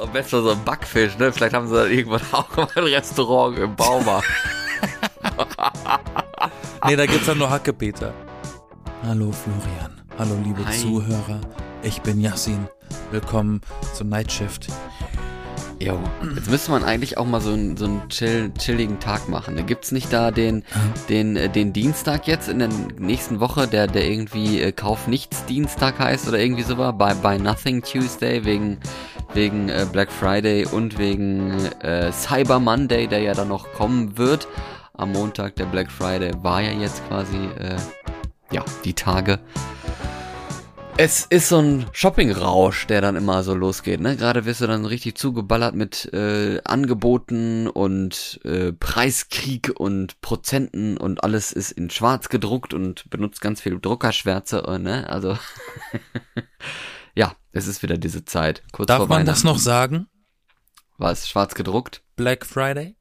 Am besten so ein Backfisch, ne? Vielleicht haben sie dann irgendwann auch mal ein Restaurant im Baumarkt. nee, da gibt's dann nur Hackepeter. Hallo Florian. Hallo liebe Hi. Zuhörer. Ich bin Yassin. Willkommen zum Nightshift. Jo, jetzt müsste man eigentlich auch mal so einen, so einen chill, chilligen Tag machen. Da gibt's nicht da den, den, äh, den Dienstag jetzt in der nächsten Woche, der, der irgendwie äh, Kauf nichts Dienstag heißt oder irgendwie so war, bei, bei Nothing Tuesday wegen, wegen äh, Black Friday und wegen äh, Cyber Monday, der ja dann noch kommen wird. Am Montag, der Black Friday, war ja jetzt quasi, äh, ja, die Tage. Es ist so ein Shopping-Rausch, der dann immer so losgeht, ne? Gerade wirst du dann richtig zugeballert mit äh, Angeboten und äh, Preiskrieg und Prozenten und alles ist in schwarz gedruckt und benutzt ganz viel Druckerschwärze, äh, ne? Also ja, es ist wieder diese Zeit. Kurz Darf vor man das noch sagen? War es schwarz gedruckt? Black Friday?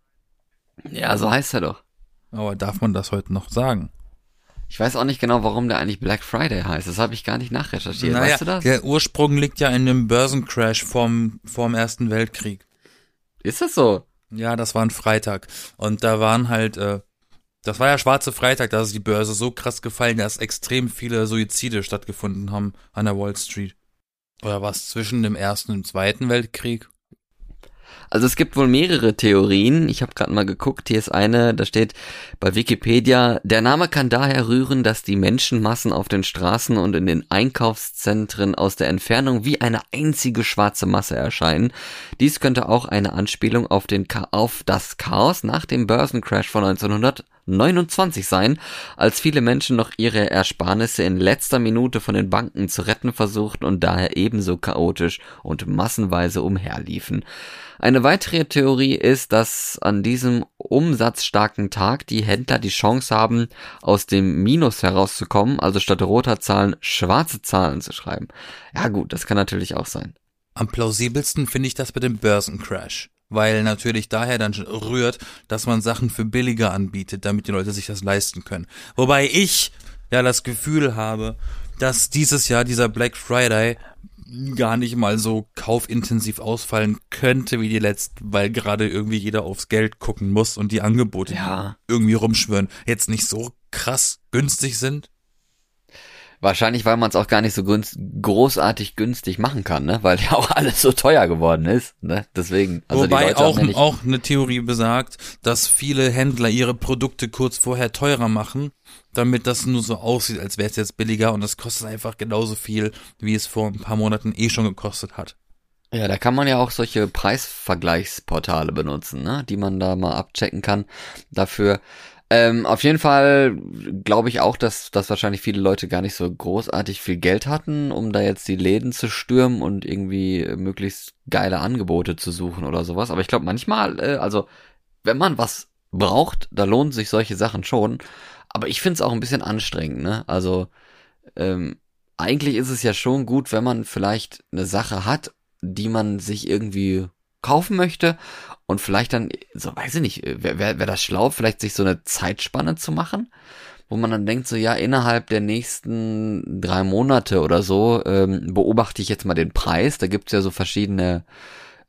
Ja, so heißt er doch. Aber darf man das heute noch sagen? Ich weiß auch nicht genau, warum der eigentlich Black Friday heißt. Das habe ich gar nicht nachrecherchiert. Naja, weißt du das? der Ursprung liegt ja in dem Börsencrash vorm, vorm Ersten Weltkrieg. Ist das so? Ja, das war ein Freitag. Und da waren halt, äh, das war ja schwarze Freitag, da ist die Börse so krass gefallen, dass extrem viele Suizide stattgefunden haben an der Wall Street. Oder was zwischen dem Ersten und Zweiten Weltkrieg? Also es gibt wohl mehrere Theorien. Ich habe gerade mal geguckt. Hier ist eine, da steht bei Wikipedia, der Name kann daher rühren, dass die Menschenmassen auf den Straßen und in den Einkaufszentren aus der Entfernung wie eine einzige schwarze Masse erscheinen. Dies könnte auch eine Anspielung auf, den Cha auf das Chaos nach dem Börsencrash von 1929 sein, als viele Menschen noch ihre Ersparnisse in letzter Minute von den Banken zu retten versuchten und daher ebenso chaotisch und massenweise umherliefen. Eine weitere Theorie ist, dass an diesem umsatzstarken Tag die Händler die Chance haben, aus dem Minus herauszukommen, also statt roter Zahlen schwarze Zahlen zu schreiben. Ja gut, das kann natürlich auch sein. Am plausibelsten finde ich das mit dem Börsencrash. Weil natürlich daher dann schon rührt, dass man Sachen für billiger anbietet, damit die Leute sich das leisten können. Wobei ich ja das Gefühl habe, dass dieses Jahr dieser Black Friday gar nicht mal so kaufintensiv ausfallen könnte wie die letzten, weil gerade irgendwie jeder aufs Geld gucken muss und die Angebote Ja. irgendwie rumschwören jetzt nicht so krass günstig sind. Wahrscheinlich, weil man es auch gar nicht so günst großartig günstig machen kann, ne? Weil ja auch alles so teuer geworden ist, ne? Deswegen. Also Wobei auch, auch eine Theorie besagt, dass viele Händler ihre Produkte kurz vorher teurer machen, damit das nur so aussieht, als wäre es jetzt billiger und das kostet einfach genauso viel, wie es vor ein paar Monaten eh schon gekostet hat. Ja, da kann man ja auch solche Preisvergleichsportale benutzen, ne? die man da mal abchecken kann dafür. Ähm, auf jeden Fall glaube ich auch, dass, dass wahrscheinlich viele Leute gar nicht so großartig viel Geld hatten, um da jetzt die Läden zu stürmen und irgendwie möglichst geile Angebote zu suchen oder sowas. Aber ich glaube manchmal, äh, also wenn man was braucht, da lohnen sich solche Sachen schon. Aber ich finde es auch ein bisschen anstrengend, ne? Also ähm, eigentlich ist es ja schon gut, wenn man vielleicht eine Sache hat, die man sich irgendwie kaufen möchte und vielleicht dann, so weiß ich nicht, wäre wär, wär das schlau, vielleicht sich so eine Zeitspanne zu machen, wo man dann denkt, so ja, innerhalb der nächsten drei Monate oder so ähm, beobachte ich jetzt mal den Preis. Da gibt's ja so verschiedene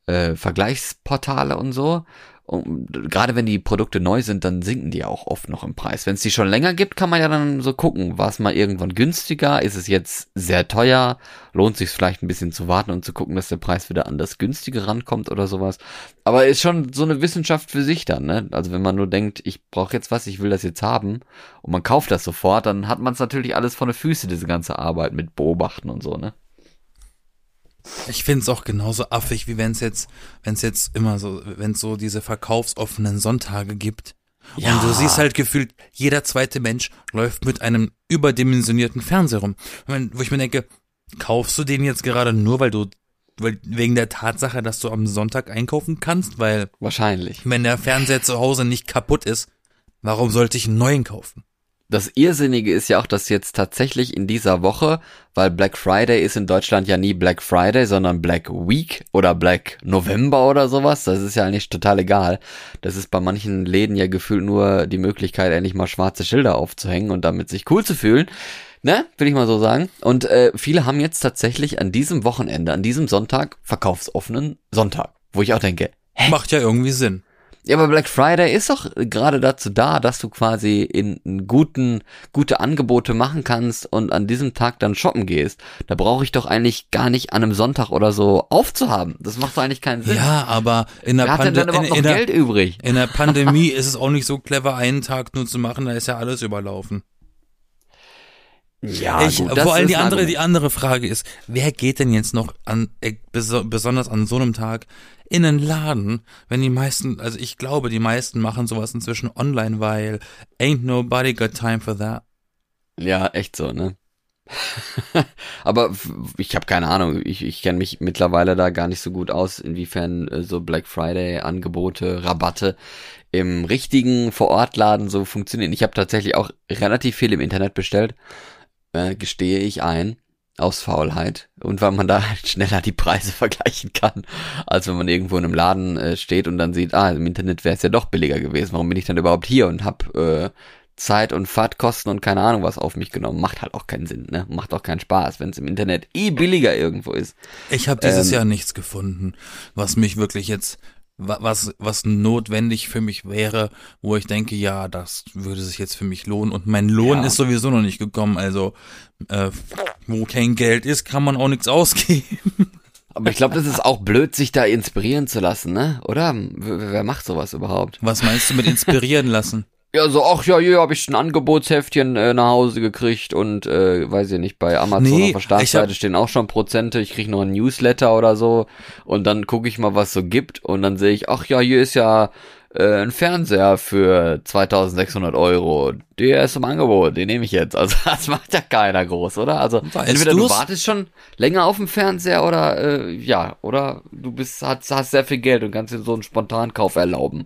äh, Vergleichsportale und so. Und gerade wenn die Produkte neu sind, dann sinken die auch oft noch im Preis. Wenn es die schon länger gibt, kann man ja dann so gucken, war es mal irgendwann günstiger, ist es jetzt sehr teuer, lohnt sich vielleicht ein bisschen zu warten und zu gucken, dass der Preis wieder an das günstige rankommt oder sowas. Aber ist schon so eine Wissenschaft für sich dann, ne? Also wenn man nur denkt, ich brauche jetzt was, ich will das jetzt haben und man kauft das sofort, dann hat man es natürlich alles vor den Füße, diese ganze Arbeit mit Beobachten und so, ne? Ich find's auch genauso affig, wie wenn's jetzt, wenn's jetzt immer so, wenn's so diese verkaufsoffenen Sonntage gibt. Ja. Und du siehst halt gefühlt, jeder zweite Mensch läuft mit einem überdimensionierten Fernseher rum. Wo ich mir denke, kaufst du den jetzt gerade nur, weil du, weil, wegen der Tatsache, dass du am Sonntag einkaufen kannst? Weil, Wahrscheinlich. wenn der Fernseher zu Hause nicht kaputt ist, warum sollte ich einen neuen kaufen? Das Irrsinnige ist ja auch, dass jetzt tatsächlich in dieser Woche, weil Black Friday ist in Deutschland ja nie Black Friday, sondern Black Week oder Black November oder sowas. Das ist ja eigentlich total egal. Das ist bei manchen Läden ja gefühlt nur die Möglichkeit, endlich mal schwarze Schilder aufzuhängen und damit sich cool zu fühlen. Ne, will ich mal so sagen. Und äh, viele haben jetzt tatsächlich an diesem Wochenende, an diesem Sonntag, verkaufsoffenen Sonntag. Wo ich auch denke, hä? Macht ja irgendwie Sinn. Ja, aber Black Friday ist doch gerade dazu da, dass du quasi in guten, gute Angebote machen kannst und an diesem Tag dann shoppen gehst. Da brauche ich doch eigentlich gar nicht an einem Sonntag oder so aufzuhaben. Das macht doch eigentlich keinen Sinn. Ja, aber in der Pandemie. in, in der? In der Pandemie ist es auch nicht so clever, einen Tag nur zu machen, da ist ja alles überlaufen. Ja, ich, gut, vor allem die andere, die andere Frage ist, wer geht denn jetzt noch an, äh, besonders an so einem Tag in einen Laden, wenn die meisten, also ich glaube, die meisten machen sowas inzwischen online, weil ain't nobody got time for that. Ja, echt so, ne? Aber ich habe keine Ahnung, ich, ich kenne mich mittlerweile da gar nicht so gut aus, inwiefern äh, so Black Friday Angebote, Rabatte im richtigen Vorortladen so funktionieren. Ich habe tatsächlich auch relativ viel im Internet bestellt äh, gestehe ich ein, aus Faulheit und weil man da halt schneller die Preise vergleichen kann, als wenn man irgendwo in einem Laden äh, steht und dann sieht, ah, im Internet wäre es ja doch billiger gewesen. Warum bin ich dann überhaupt hier und hab äh, Zeit und Fahrtkosten und keine Ahnung was auf mich genommen? Macht halt auch keinen Sinn, ne? Macht auch keinen Spaß, wenn es im Internet eh billiger irgendwo ist. Ich habe dieses ähm, Jahr nichts gefunden, was mich wirklich jetzt was, was notwendig für mich wäre, wo ich denke, ja, das würde sich jetzt für mich lohnen. Und mein Lohn ja. ist sowieso noch nicht gekommen. Also, äh, wo kein Geld ist, kann man auch nichts ausgeben. Aber ich glaube, das ist auch blöd, sich da inspirieren zu lassen, ne? Oder? Wer macht sowas überhaupt? Was meinst du mit inspirieren lassen? Ja, so, ach ja, hier habe ich ein Angebotsheftchen äh, nach Hause gekriegt und äh, weiß ich nicht, bei Amazon nee, auf der Startseite hab... stehen auch schon Prozente, ich krieg noch ein Newsletter oder so und dann gucke ich mal, was so gibt und dann sehe ich, ach ja, hier ist ja äh, ein Fernseher für 2600 Euro, der ist im Angebot, den nehme ich jetzt. Also das macht ja keiner groß, oder? Also weißt entweder du's? du wartest schon länger auf dem Fernseher oder äh, ja, oder du bist hast, hast sehr viel Geld und kannst dir so einen Spontankauf erlauben.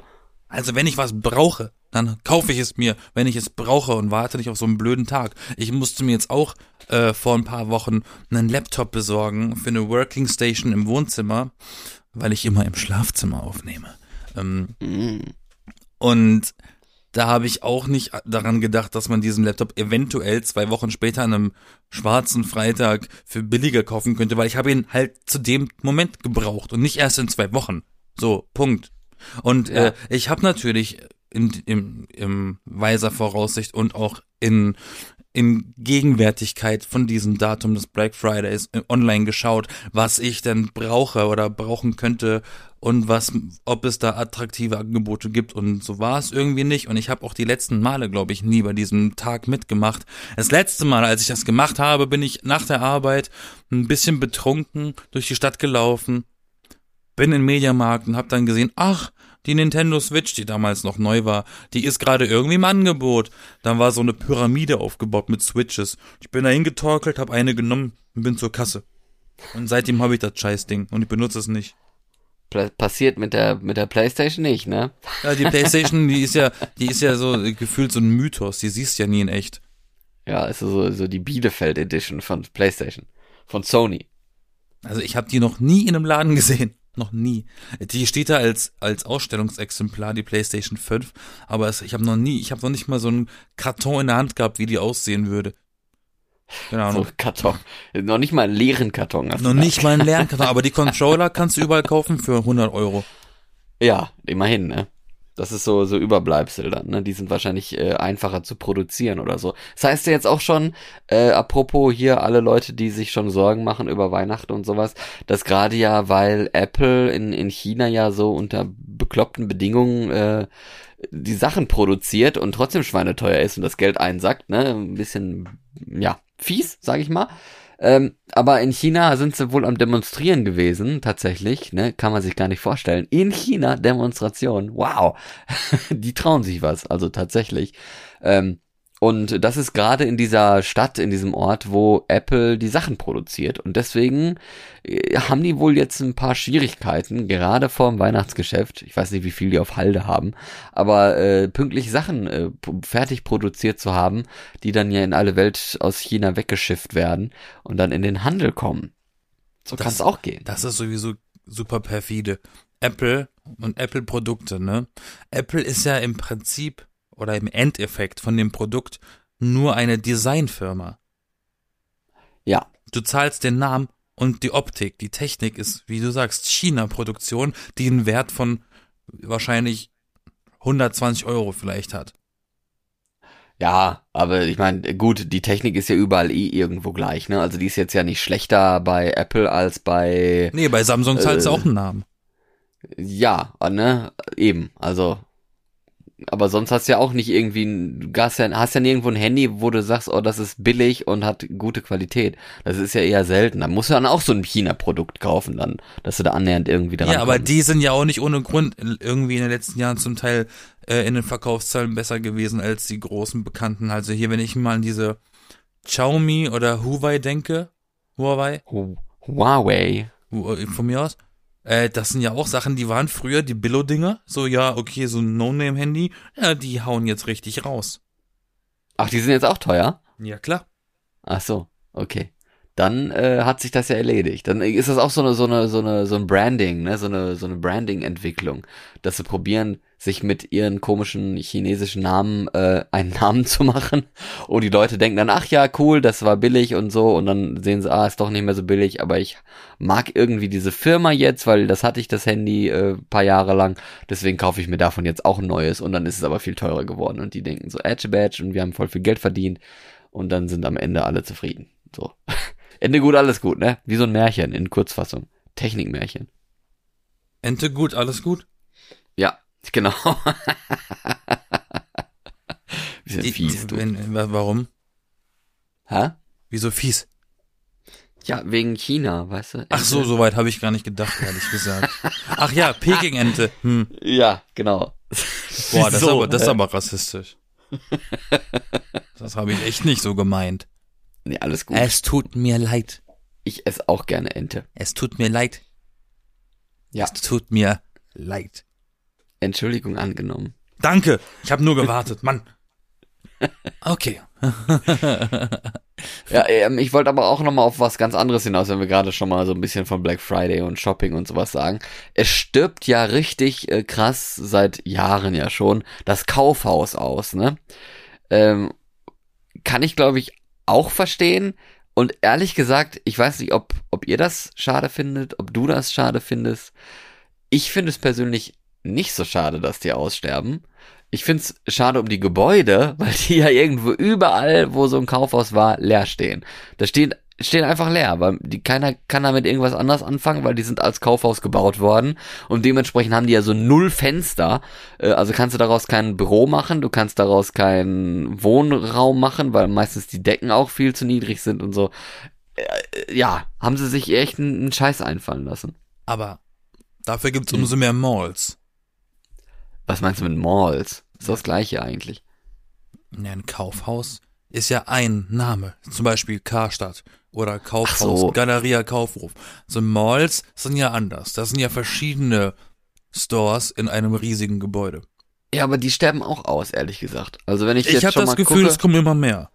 Also wenn ich was brauche, dann kaufe ich es mir, wenn ich es brauche und warte nicht auf so einen blöden Tag. Ich musste mir jetzt auch äh, vor ein paar Wochen einen Laptop besorgen für eine Working Station im Wohnzimmer, weil ich immer im Schlafzimmer aufnehme. Ähm. Und da habe ich auch nicht daran gedacht, dass man diesen Laptop eventuell zwei Wochen später an einem schwarzen Freitag für billiger kaufen könnte, weil ich habe ihn halt zu dem Moment gebraucht und nicht erst in zwei Wochen. So, Punkt. Und ja. äh, ich habe natürlich in, im, im weiser Voraussicht und auch in, in Gegenwärtigkeit von diesem Datum des Black Fridays äh, online geschaut, was ich denn brauche oder brauchen könnte und was, ob es da attraktive Angebote gibt. Und so war es irgendwie nicht. Und ich habe auch die letzten Male, glaube ich, nie bei diesem Tag mitgemacht. Das letzte Mal, als ich das gemacht habe, bin ich nach der Arbeit ein bisschen betrunken durch die Stadt gelaufen, bin in den Mediamarkt und habe dann gesehen, ach, die Nintendo Switch, die damals noch neu war, die ist gerade irgendwie im Angebot. Dann war so eine Pyramide aufgebaut mit Switches. Ich bin da hingetorkelt, hab eine genommen und bin zur Kasse. Und seitdem habe ich das Scheißding und ich benutze es nicht. Passiert mit der mit der PlayStation nicht, ne? Ja, die PlayStation, die ist ja, die ist ja so gefühlt so ein Mythos. Die siehst ja nie in echt. Ja, ist so so die Bielefeld Edition von PlayStation von Sony. Also ich habe die noch nie in einem Laden gesehen. Noch nie. Die steht da als, als Ausstellungsexemplar, die PlayStation 5. Aber es, ich habe noch nie, ich habe noch nicht mal so einen Karton in der Hand gehabt, wie die aussehen würde. Keine Ahnung. So Karton. Noch nicht mal einen leeren Karton. Noch nicht mal einen leeren Karton. Aber die Controller kannst du überall kaufen für 100 Euro. Ja, immerhin, ne? Das ist so, so Überbleibsel dann, ne? Die sind wahrscheinlich äh, einfacher zu produzieren oder so. Das heißt ja jetzt auch schon, äh, apropos hier alle Leute, die sich schon Sorgen machen über Weihnachten und sowas, dass gerade ja, weil Apple in, in China ja so unter bekloppten Bedingungen äh, die Sachen produziert und trotzdem schweineteuer ist und das Geld einsackt, ne? Ein bisschen, ja, fies, sag ich mal. Ähm, aber in China sind sie wohl am Demonstrieren gewesen, tatsächlich, ne? Kann man sich gar nicht vorstellen. In China Demonstration. Wow. Die trauen sich was, also tatsächlich. Ähm, und das ist gerade in dieser Stadt, in diesem Ort, wo Apple die Sachen produziert. Und deswegen äh, haben die wohl jetzt ein paar Schwierigkeiten, gerade vor dem Weihnachtsgeschäft. Ich weiß nicht, wie viel die auf Halde haben, aber äh, pünktlich Sachen äh, fertig produziert zu haben, die dann ja in alle Welt aus China weggeschifft werden und dann in den Handel kommen. So kann es auch gehen. Das ist sowieso super perfide. Apple und Apple-Produkte, ne? Apple ist ja im Prinzip oder im Endeffekt von dem Produkt nur eine Designfirma. Ja. Du zahlst den Namen und die Optik, die Technik ist, wie du sagst, China-Produktion, die einen Wert von wahrscheinlich 120 Euro vielleicht hat. Ja, aber ich meine, gut, die Technik ist ja überall eh irgendwo gleich, ne? Also die ist jetzt ja nicht schlechter bei Apple als bei. Nee, bei Samsung zahlst du Äh, auch einen Namen. Ja, ne? Eben. Also. Aber sonst hast du ja auch nicht irgendwie, ein- du hast ja, hast ja nirgendwo ein Handy, wo du sagst, oh, das ist billig und hat gute Qualität. Das ist ja eher selten. Da musst du dann auch so ein China-Produkt kaufen, dann, dass du da annähernd irgendwie dran Ja, aber kommst. die sind ja auch nicht ohne Grund irgendwie in den letzten Jahren zum Teil äh, in den Verkaufszahlen besser gewesen als die großen Bekannten. Also hier, wenn ich mal an diese Xiaomi oder Huawei denke, Huawei, Hu- Huawei. Hu- äh, von mir aus, äh, das sind ja auch Sachen, die waren früher die Billo-Dinger. So, ja, okay, so ein No-Name-Handy, ja, die hauen jetzt richtig raus. Ach, die sind jetzt auch teuer? Ja, klar. Ach so, okay. Dann äh, hat sich das ja erledigt. Dann ist das auch so eine so eine so eine so ein Branding, ne, so eine so eine Branding-Entwicklung, dass sie probieren, sich mit ihren komischen chinesischen Namen äh, einen Namen zu machen. Und die Leute denken dann, ach ja, cool, das war billig und so. Und dann sehen sie, ah, ist doch nicht mehr so billig. Aber ich mag irgendwie diese Firma jetzt, weil das hatte ich das Handy äh, paar Jahre lang. Deswegen kaufe ich mir davon jetzt auch ein neues. Und dann ist es aber viel teurer geworden. Und die denken so, Edge Badge und wir haben voll viel Geld verdient. Und dann sind am Ende alle zufrieden. So. Ende gut, alles gut, ne? Wie so ein Märchen in Kurzfassung. Technikmärchen. Ente gut, alles gut. Ja, genau. Bisschen Die- fies, du. wenn, wa- warum? Hä? Wieso fies? Ja, wegen China, weißt du? Ach so, so weit habe ich gar nicht gedacht, ehrlich gesagt. Ach ja, Peking-Ente. Hm. Ja, genau. Boah, das, ist Wieso, aber, das ist aber rassistisch. Das habe ich echt nicht so gemeint. Nee, alles gut. Es tut mir leid. Ich esse auch gerne Ente. Es tut mir leid. Ja. Es tut mir leid. Entschuldigung angenommen. Danke. Ich habe nur gewartet, Mann. Okay. Ja, ähm, ich wollte aber auch nochmal auf was ganz anderes hinaus, wenn wir gerade schon mal so ein bisschen von Black Friday und Shopping und sowas sagen. Es stirbt ja richtig äh, krass seit Jahren ja schon das Kaufhaus aus, ne? Ähm, kann ich, glaube ich, auch verstehen. Und ehrlich gesagt, ich weiß nicht, ob, ob ihr das schade findet, ob du das schade findest. Ich finde es persönlich nicht so schade, dass die aussterben. Ich finde es schade um die Gebäude, weil die ja irgendwo überall, wo so ein Kaufhaus war, leer stehen. Da stehen, stehen einfach leer, weil die, keiner kann damit irgendwas anders anfangen, weil die sind als Kaufhaus gebaut worden und dementsprechend haben die ja so null Fenster. Äh, Also kannst du daraus kein Büro machen, du kannst daraus keinen Wohnraum machen, weil meistens die Decken auch viel zu niedrig sind und so. Äh, Ja, haben sie sich echt einen, einen Scheiß einfallen lassen. Aber dafür gibt's umso mehr Malls. Was meinst du mit Malls? Ist das gleiche eigentlich. Ja, ein Kaufhaus ist ja ein Name. Zum Beispiel Karstadt oder Kaufhaus, so. Galeria Kaufhof. So Malls sind ja anders. Das sind ja verschiedene Stores in einem riesigen Gebäude. Ja, aber die sterben auch aus, ehrlich gesagt. Also wenn ich, Ich jetzt habe schon das mal Gefühl, gucke, es kommen immer mehr.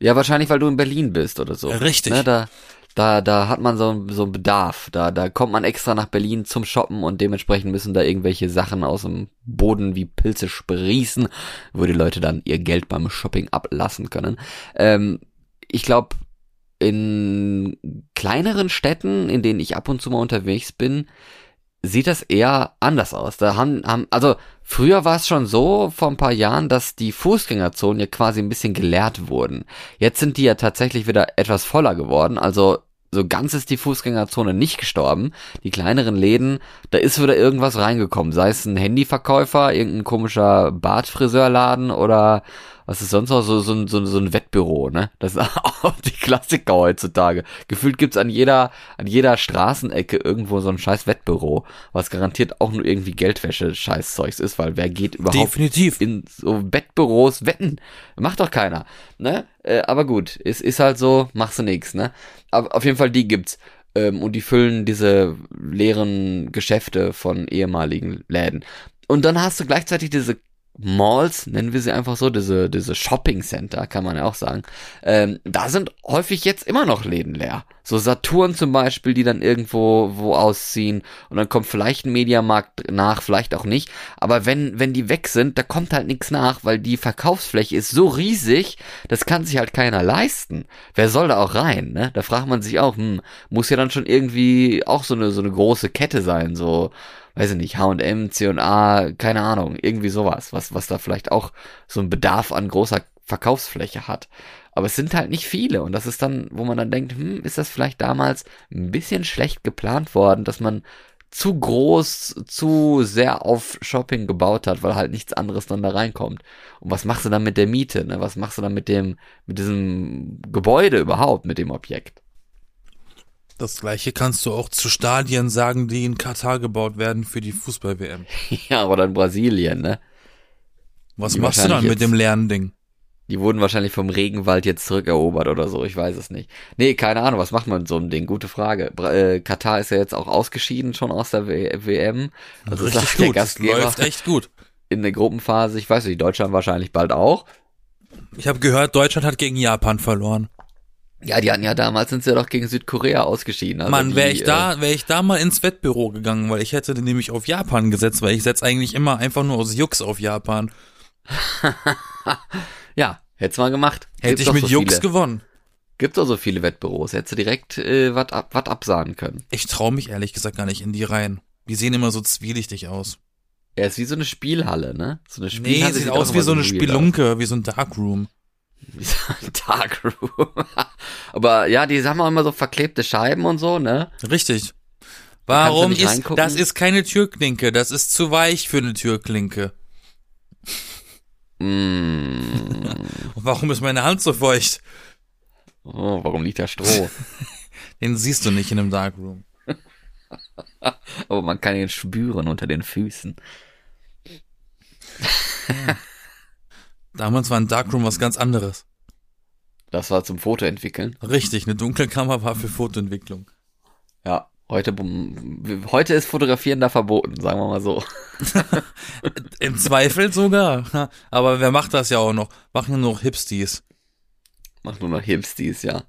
ja wahrscheinlich, weil du in Berlin bist oder so. Richtig. Ne, da, da, da hat man so, so einen Bedarf. Da, da kommt man extra nach Berlin zum Shoppen und dementsprechend müssen da irgendwelche Sachen aus dem Boden wie Pilze sprießen, wo die Leute dann ihr Geld beim Shopping ablassen können. Ähm, ich glaube, in kleineren Städten, in denen ich ab und zu mal unterwegs bin, sieht das eher anders aus. Da haben, haben, also früher war es schon so vor ein paar Jahren, dass die Fußgängerzonen ja quasi ein bisschen geleert wurden. Jetzt sind die ja tatsächlich wieder etwas voller geworden. Also so ganz ist die Fußgängerzone nicht gestorben. Die kleineren Läden, da ist wieder irgendwas reingekommen. Sei es ein Handyverkäufer, irgendein komischer Bartfriseurladen oder was ist sonst noch so, so, ein- so, so ein Wettbüro, ne? Das ist auch die Klassiker heutzutage. Gefühlt gibt's an jeder, an jeder Straßenecke irgendwo so ein scheiß Wettbüro, was garantiert auch nur irgendwie Geldwäsche-Scheißzeugs ist, weil wer geht überhaupt Definitiv. in so Wettbüros wetten? Macht doch keiner, ne? Äh, aber gut, es ist halt so, machst du nix, ne? Auf jeden Fall die gibt's. Ähm, und die füllen diese leeren Geschäfte von ehemaligen Läden. Und dann hast du gleichzeitig diese Malls, nennen wir sie einfach so, diese, diese Shopping Center, kann man ja auch sagen, ähm, da sind häufig jetzt immer noch Läden leer. So Saturn zum Beispiel, die dann irgendwo wo ausziehen und dann kommt vielleicht ein Mediamarkt nach, vielleicht auch nicht. Aber wenn, wenn die weg sind, da kommt halt nichts nach, weil die Verkaufsfläche ist so riesig, das kann sich halt keiner leisten. Wer soll da auch rein, ne? Da fragt man sich auch, hm, muss ja dann schon irgendwie auch so eine, so eine große Kette sein, so, weiß ich nicht, H&M, C&A, keine Ahnung, irgendwie sowas, was, was da vielleicht auch so einen Bedarf an großer Verkaufsfläche hat. Aber es sind halt nicht viele und das ist dann, wo man dann denkt, hm, ist das vielleicht damals ein bisschen schlecht geplant worden, dass man zu groß, zu sehr auf Shopping gebaut hat, weil halt nichts anderes dann da reinkommt. Und was machst du dann mit der Miete? Ne? Was machst du dann mit dem, mit diesem Gebäude überhaupt, mit dem Objekt? Das gleiche kannst du auch zu Stadien sagen, die in Katar gebaut werden für die Fußball-WM. ja, oder in Brasilien, ne? Was die machst du dann mit dem leeren Ding? Die wurden wahrscheinlich vom Regenwald jetzt zurückerobert oder so, ich weiß es nicht. Nee, keine Ahnung, was macht man mit so einem Ding? Gute Frage. Äh, Katar ist ja jetzt auch ausgeschieden schon aus der WM. Also Richtig gut, der Gastgeber läuft echt gut. In der Gruppenphase, ich weiß nicht, Deutschland wahrscheinlich bald auch. Ich habe gehört, Deutschland hat gegen Japan verloren. Ja, die hatten ja damals sind sie ja doch gegen Südkorea ausgeschieden. Also Mann, wäre ich da, äh, wäre ich da mal ins Wettbüro gegangen, weil ich hätte nämlich auf Japan gesetzt, weil ich setze eigentlich immer einfach nur aus Jux auf Japan. ja, hätt's mal gemacht. Hätte ich mit so Jux viele. gewonnen. Gibt doch so viele Wettbüros. Hättest du direkt äh, was ab, wat absahen können. Ich traue mich ehrlich gesagt gar nicht in die Reihen. Die sehen immer so zwielichtig aus. Er ist wie so eine Spielhalle, ne? So eine Spielhalle. Nee, sieht, sieht aus wie so eine Spelunke, aus. wie so ein Darkroom. Ein Darkroom. Aber ja, die haben auch immer so verklebte Scheiben und so, ne? Richtig. Warum ist, das ist keine Türklinke, das ist zu weich für eine Türklinke. Mm. Und warum ist meine Hand so feucht? Oh, warum liegt da Stroh? den siehst du nicht in einem Darkroom. Aber man kann ihn spüren unter den Füßen. Damals war ein Darkroom was ganz anderes. Das war zum Fotoentwickeln. Richtig, eine dunkle Kammer war für Fotoentwicklung. Ja, heute, heute ist Fotografieren da verboten, sagen wir mal so. Im Zweifel sogar. Aber wer macht das ja auch noch? Machen nur noch Hipsties. Machen nur noch Hipsties, ja.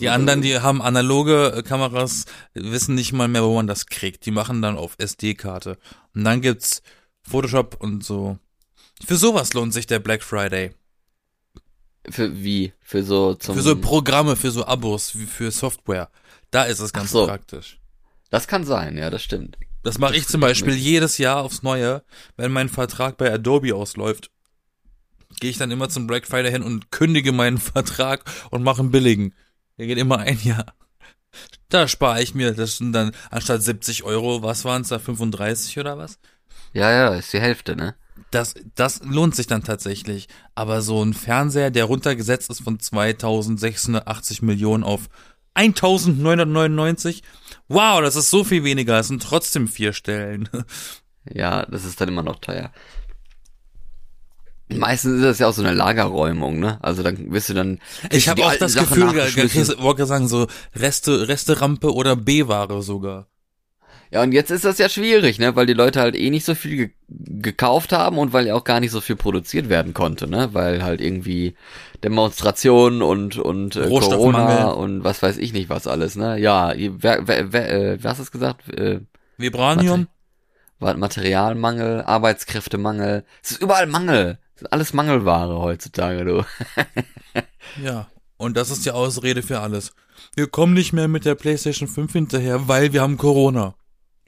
Die anderen, die haben analoge Kameras, wissen nicht mal mehr, wo man das kriegt. Die machen dann auf SD-Karte. Und dann gibt's Photoshop und so. Für sowas lohnt sich der Black Friday. Für wie? Für so zum Für so Programme, für so Abos, für Software. Da ist es ganz so. praktisch. Das kann sein, ja, das stimmt. Das mache ich zum Beispiel jedes Jahr aufs Neue, wenn mein Vertrag bei Adobe ausläuft. Gehe ich dann immer zum Black Friday hin und kündige meinen Vertrag und mache einen billigen. Der geht immer ein Jahr. Da spare ich mir, das sind dann anstatt 70 Euro, was waren es da, 35 oder was? Ja, ja, ist die Hälfte, ne? Das, das lohnt sich dann tatsächlich. Aber so ein Fernseher, der runtergesetzt ist von 2680 Millionen auf 1999, wow, das ist so viel weniger. Es sind trotzdem vier Stellen. Ja, das ist dann immer noch teuer. Meistens ist das ja auch so eine Lagerräumung, ne? Also dann wirst du dann. Ich habe auch das Sachen Gefühl, ich wollte sagen, so Reste, Resterampe oder B-Ware sogar. Ja, und jetzt ist das ja schwierig, ne, weil die Leute halt eh nicht so viel ge gekauft haben und weil ja auch gar nicht so viel produziert werden konnte, ne, weil halt irgendwie Demonstrationen und und äh, Corona und was weiß ich nicht was alles, ne? Ja, wer, wer, wer, äh, wer hast du es gesagt? Äh, Vibranium? Mater Materialmangel, Arbeitskräftemangel. Es ist überall Mangel. Es ist alles Mangelware heutzutage, du. ja, und das ist die Ausrede für alles. Wir kommen nicht mehr mit der PlayStation 5 hinterher, weil wir haben Corona.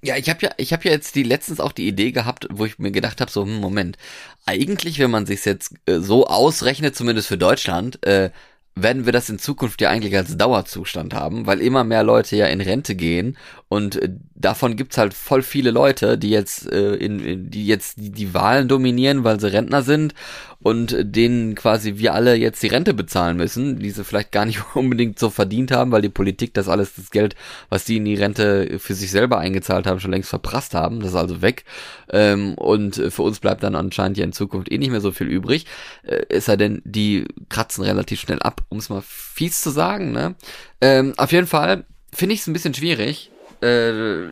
Ja, ich habe ja, ich habe ja jetzt die letztens auch die Idee gehabt, wo ich mir gedacht habe, so hm, Moment, eigentlich, wenn man sich jetzt äh, so ausrechnet, zumindest für Deutschland, äh, werden wir das in Zukunft ja eigentlich als Dauerzustand haben, weil immer mehr Leute ja in Rente gehen und äh, davon gibt's halt voll viele Leute, die jetzt äh, in, in die jetzt die, die Wahlen dominieren, weil sie Rentner sind und denen quasi wir alle jetzt die Rente bezahlen müssen, die sie vielleicht gar nicht unbedingt so verdient haben, weil die Politik das alles, das Geld, was die in die Rente für sich selber eingezahlt haben, schon längst verprasst haben. Das ist also weg. Ähm, und für uns bleibt dann anscheinend ja in Zukunft eh nicht mehr so viel übrig. Äh, es sei denn, die kratzen relativ schnell ab, um es mal fies zu sagen. Ne? Ähm, auf jeden Fall finde ich es ein bisschen schwierig, äh,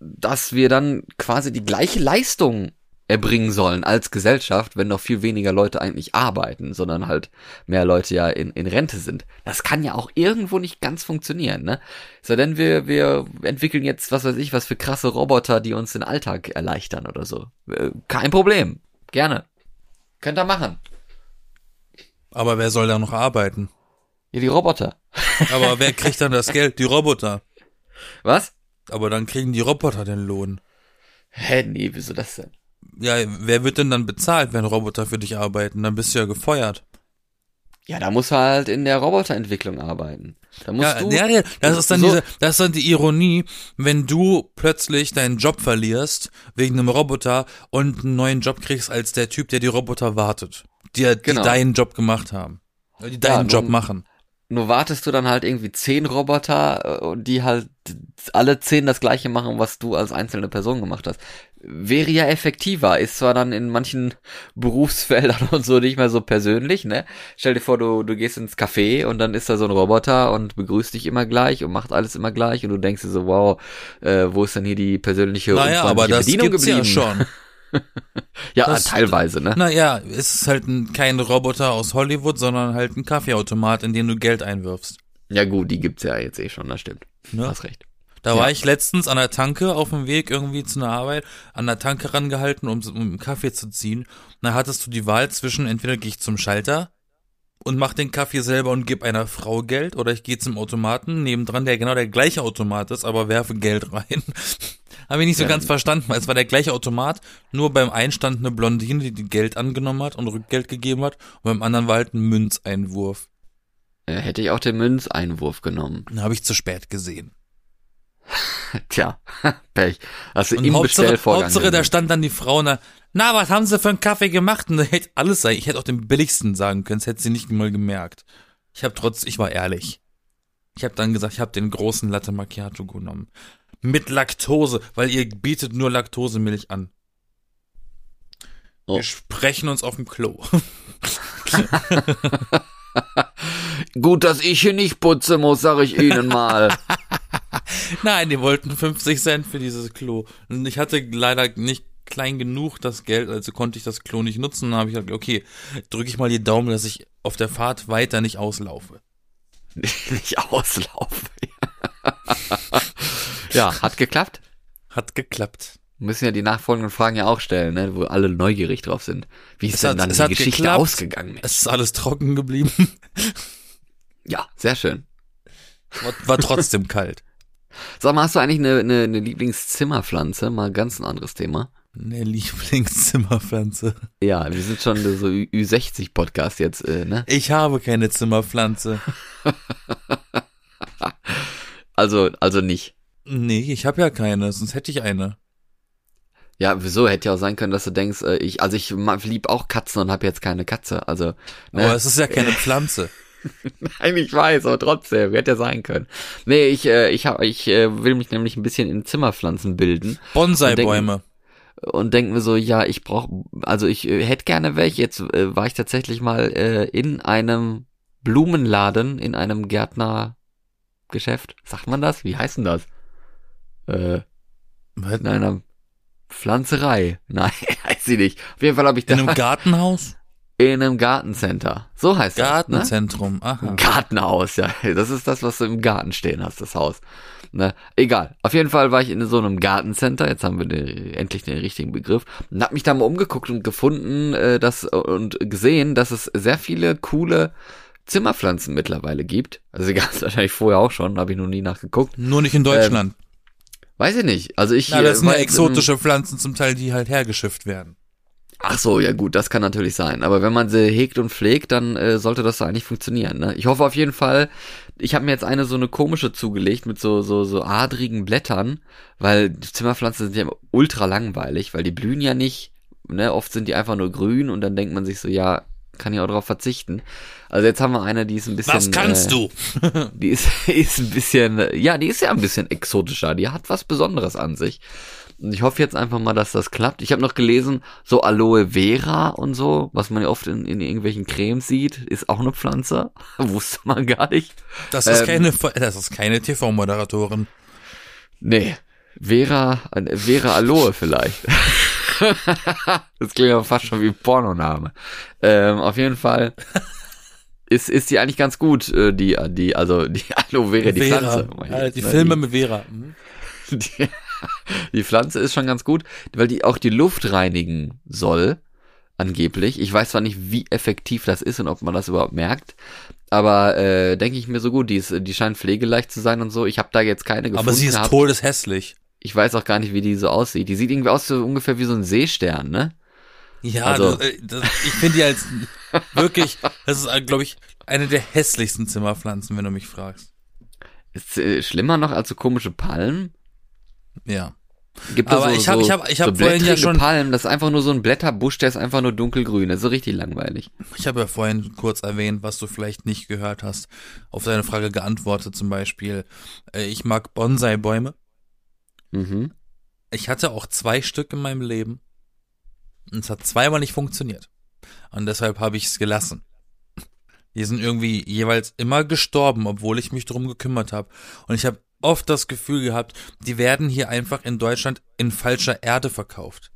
dass wir dann quasi die gleiche Leistung erbringen sollen als Gesellschaft, wenn noch viel weniger Leute eigentlich arbeiten, sondern halt mehr Leute ja in, in Rente sind. Das kann ja auch irgendwo nicht ganz funktionieren, ne? So denn wir, wir entwickeln jetzt, was weiß ich, was für krasse Roboter, die uns den Alltag erleichtern oder so. Äh, Kein Problem. Gerne. Könnt ihr machen. Aber wer soll da noch arbeiten? Ja, die Roboter. Aber wer kriegt dann das Geld? Die Roboter. Was? Aber dann kriegen die Roboter den Lohn. Hä, nee, wieso das denn? Ja, wer wird denn dann bezahlt, wenn Roboter für dich arbeiten? Dann bist du ja gefeuert. Ja, da musst du halt in der Roboterentwicklung arbeiten. Da musst Ja, du. ja, ja, das ist dann so- diese, das ist dann die Ironie, wenn du plötzlich deinen Job verlierst wegen einem Roboter und einen neuen Job kriegst als der Typ, der die Roboter wartet, die, die Genau. deinen Job gemacht haben, die Ja, deinen Job nun- machen. Nur wartest du dann halt irgendwie zehn Roboter, äh, die halt alle zehn das gleiche machen, was du als einzelne Person gemacht hast. Wäre ja effektiver, ist zwar dann in manchen Berufsfeldern und so nicht mehr so persönlich, ne? Stell dir vor, du, du gehst ins Café und dann ist da so ein Roboter und begrüßt dich immer gleich und macht alles immer gleich und du denkst dir so, wow, äh, wo ist denn hier die persönliche Naja, aber das Bedienung gibt's geblieben? ja schon. Ja, Das- teilweise, ne? Naja, es ist halt ein, kein Roboter aus Hollywood, sondern halt ein Kaffeeautomat, in den du Geld einwirfst. Ja gut, die gibt's ja jetzt eh schon, das stimmt. Ne? Hast recht. Da Ja. war ich letztens an der Tanke auf dem Weg irgendwie zu einer Arbeit, an der Tanke rangehalten, um, um einen Kaffee zu ziehen. Und da hattest du die Wahl zwischen, entweder gehe ich zum Schalter und mach den Kaffee selber und gib einer Frau Geld, oder ich gehe zum Automaten nebendran, der genau der gleiche Automat ist, aber werfe Geld rein. Habe ich nicht so Ja. ganz verstanden, weil es war der gleiche Automat, nur beim einen stand eine Blondine, die die Geld angenommen hat und Rückgeld gegeben hat, und beim anderen war halt ein Münzeinwurf. Hätte ich auch den Münzeinwurf genommen. Den habe ich zu spät gesehen. Tja, Pech. Hast du Und im Hauptsache, Bestellvorgang. Hauptsache, da stand dann die Frau da, na, was haben sie für einen Kaffee gemacht? Und da hätte alles sein. Ich hätte auch den billigsten sagen können, das hätte sie nicht mal gemerkt. Ich habe trotz, ich war ehrlich. Ich habe dann gesagt, ich habe den großen Latte Macchiato genommen. Mit Laktose, weil ihr bietet nur Laktosemilch an. Oh. Wir sprechen uns auf dem Klo. Gut, dass ich hier nicht putzen muss, sag ich Ihnen mal. Nein, die wollten 50 Cent für dieses Klo. Und ich hatte leider nicht klein genug das Geld, also konnte ich das Klo nicht nutzen. Dann habe ich gesagt, okay, drücke ich mal die Daumen, dass ich auf der Fahrt weiter nicht auslaufe. nicht auslaufen. Ja, hat geklappt. Hat geklappt. Wir müssen ja die nachfolgenden Fragen ja auch stellen, ne, wo alle neugierig drauf sind. Wie ist Es denn hat- dann die Geschichte geklappt. ausgegangen? Es ist alles trocken geblieben. Ja, sehr schön. War, war trotzdem kalt. Sag mal, hast du eigentlich eine, eine, eine Lieblingszimmerpflanze? Mal ganz ein anderes Thema. Eine Lieblingszimmerpflanze. Ja, wir sind schon so Ü- Ü60-Podcast jetzt, äh, ne? Ich habe keine Zimmerpflanze. Also, also nicht. Nee, ich habe ja keine, sonst hätte ich eine. Ja, wieso? Hätte ja auch sein können, dass du denkst, äh, ich, also ich lieb auch Katzen und habe jetzt keine Katze. Also, ne? Aber es ist ja keine Pflanze. Nein, ich weiß, aber trotzdem, hätte ja sein können. Nee, ich, äh, ich, hab, ich äh, will mich nämlich ein bisschen in Zimmerpflanzen bilden Bonsai-Bäume. und denke mir so, ja, ich brauche, also ich äh, hätte gerne welche. Jetzt äh, war ich tatsächlich mal äh, in einem Blumenladen, in einem Gärtnergeschäft. Sagt man das? Wie heißt denn das? Äh, Was? in einer Pflanzerei. Nein, heißt sie nicht. Auf jeden Fall habe ich da In einem Gartenhaus? in einem Gartencenter. So heißt das. Ne? Gartenzentrum, aha. Ein Gartenhaus, ja. Das ist das, was du im Garten stehen hast, das Haus. Ne? Egal. Auf jeden Fall war ich in so einem Gartencenter, jetzt haben wir den, endlich den richtigen Begriff, und hab mich da mal umgeguckt und gefunden, äh, dass, und gesehen, dass es sehr viele coole Zimmerpflanzen mittlerweile gibt. Also sie gab es wahrscheinlich vorher auch schon, habe ich noch nie nachgeguckt. Nur nicht in Deutschland. Weiß ich nicht. Also ich Na, das sind ja exotische Pflanzen zum Teil, die halt hergeschifft werden. Ach so, ja gut, das kann natürlich sein. Aber wenn man sie hegt und pflegt, dann äh, sollte das eigentlich funktionieren. Ne? Ich hoffe auf jeden Fall. Ich habe mir jetzt eine so eine komische zugelegt mit so so so adrigen Blättern, weil Zimmerpflanzen sind ja ultra langweilig, weil die blühen ja nicht. Ne? Oft sind die einfach nur grün und dann denkt man sich so, ja, kann ich auch darauf verzichten. Also jetzt haben wir eine, die ist ein bisschen. Was kannst äh, du? Die ist, ist ein bisschen, äh, ja, die ist ja ein bisschen exotischer. Die hat was Besonderes an sich. Und ich hoffe jetzt einfach mal, dass das klappt. Ich habe noch gelesen, so Aloe Vera und so, was man ja oft in, in irgendwelchen Cremes sieht, ist auch eine Pflanze. Wusste man gar nicht. Das ist Ähm, keine, das ist keine TV-Moderatorin. Nee, Vera, äh, Vera Aloe vielleicht. Das klingt aber fast schon wie ein Pornoname. Ähm, auf jeden Fall ist, ist die eigentlich ganz gut, äh, die, die, also die Aloe Vera, die Vera. Pflanze. Ja, die Filme mit Vera. Mhm. Die, die Pflanze ist schon ganz gut, weil die auch die Luft reinigen soll, angeblich. Ich weiß zwar nicht, wie effektiv das ist und ob man das überhaupt merkt, aber äh, denke ich mir so gut, die, ist, die scheint pflegeleicht zu sein und so. Ich habe da jetzt keine gefunden. Aber sie ist gehabt. todeshässlich. Ich weiß auch gar nicht, wie die so aussieht. Die sieht irgendwie aus so ungefähr wie so ein Seestern, ne? Ja, Also- das, äh, das, ich finde die als wirklich, das ist, glaube ich, eine der hässlichsten Zimmerpflanzen, wenn du mich fragst. Ist äh, schlimmer noch als so komische Palmen. Ja. Gibt Aber so, ich hab- so, ich hab- ich hab so vorhin ja schon- Palmen, das ist einfach nur so ein Blätterbusch, der ist einfach nur dunkelgrün. Das ist so richtig langweilig. Ich habe ja vorhin kurz erwähnt, was du vielleicht nicht gehört hast. Auf deine Frage geantwortet zum Beispiel. Äh, ich mag Bonsai-Bäume. Mhm. Ich hatte auch zwei Stück in meinem Leben. Und es hat zweimal nicht funktioniert. Und deshalb habe ich es gelassen. Die sind irgendwie jeweils immer gestorben, obwohl ich mich drum gekümmert habe. Und ich habe oft das Gefühl gehabt, die werden hier einfach in Deutschland in falscher Erde verkauft.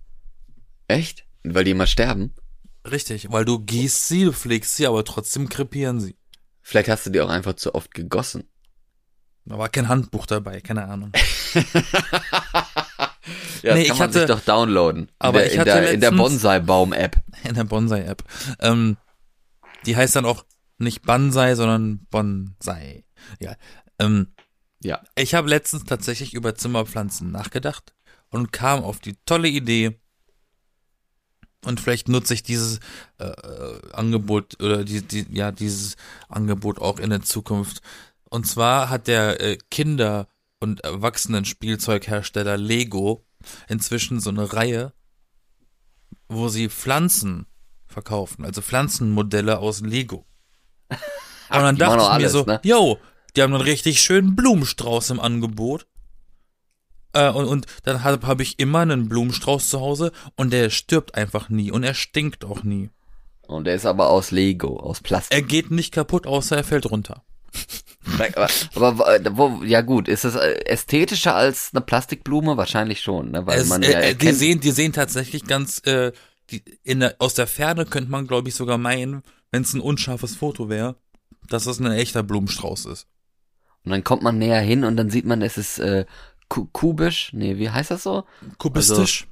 Echt? Weil die immer sterben? Richtig, weil du gießt sie, du pflegst sie, aber trotzdem krepieren sie. Vielleicht hast du die auch einfach zu oft gegossen. Da war kein Handbuch dabei, keine Ahnung. Ja, Nee, kann man sich hatte- doch downloaden. aber in der, in der, Bonsai-Baum-App. In der Bonsai-App. Ähm, die heißt dann auch nicht Bansai, sondern Bonsai. Ja. Ähm, Ja. ich habe letztens tatsächlich über Zimmerpflanzen nachgedacht und kam auf die tolle Idee, und vielleicht nutze ich dieses äh, äh, Angebot oder die, die, ja, dieses Angebot auch in der Zukunft. Und zwar hat der äh, Kinder- und Erwachsenen-Spielzeughersteller Lego inzwischen so eine Reihe, wo sie Pflanzen verkaufen, also Pflanzenmodelle aus Lego. Und dann dachte ich auch mir alles, so, ne? yo, die haben einen richtig schönen Blumenstrauß im Angebot. Äh, und, und dann habe hab ich immer einen Blumenstrauß zu Hause und der stirbt einfach nie und er stinkt auch nie. Und der ist aber aus Lego, aus Plastik. Er geht nicht kaputt, außer er fällt runter. Aber, aber wo, ja gut, ist das äh, ästhetischer als eine Plastikblume? Wahrscheinlich schon, ne? Weil Es, man äh, ja äh, die sehen, die sehen tatsächlich ganz, äh, die, in der, aus der Ferne könnte man, glaube ich, sogar meinen, wenn es ein unscharfes Foto wäre, dass es ein echter Blumenstrauß ist. und dann kommt man näher hin und dann sieht man, es ist äh, ku kubisch, nee, wie heißt das so? Kubistisch.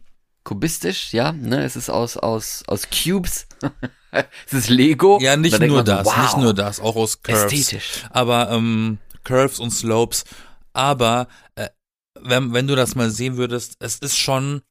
Kubistisch, ja, ne? Es ist aus aus aus Cubes. es ist Lego. ja, nicht nur so, das, wow, nicht nur das, auch aus Curves. Ästhetisch. aber ähm, Curves und Slopes. Aber äh, wenn, wenn du das mal sehen würdest, es ist schon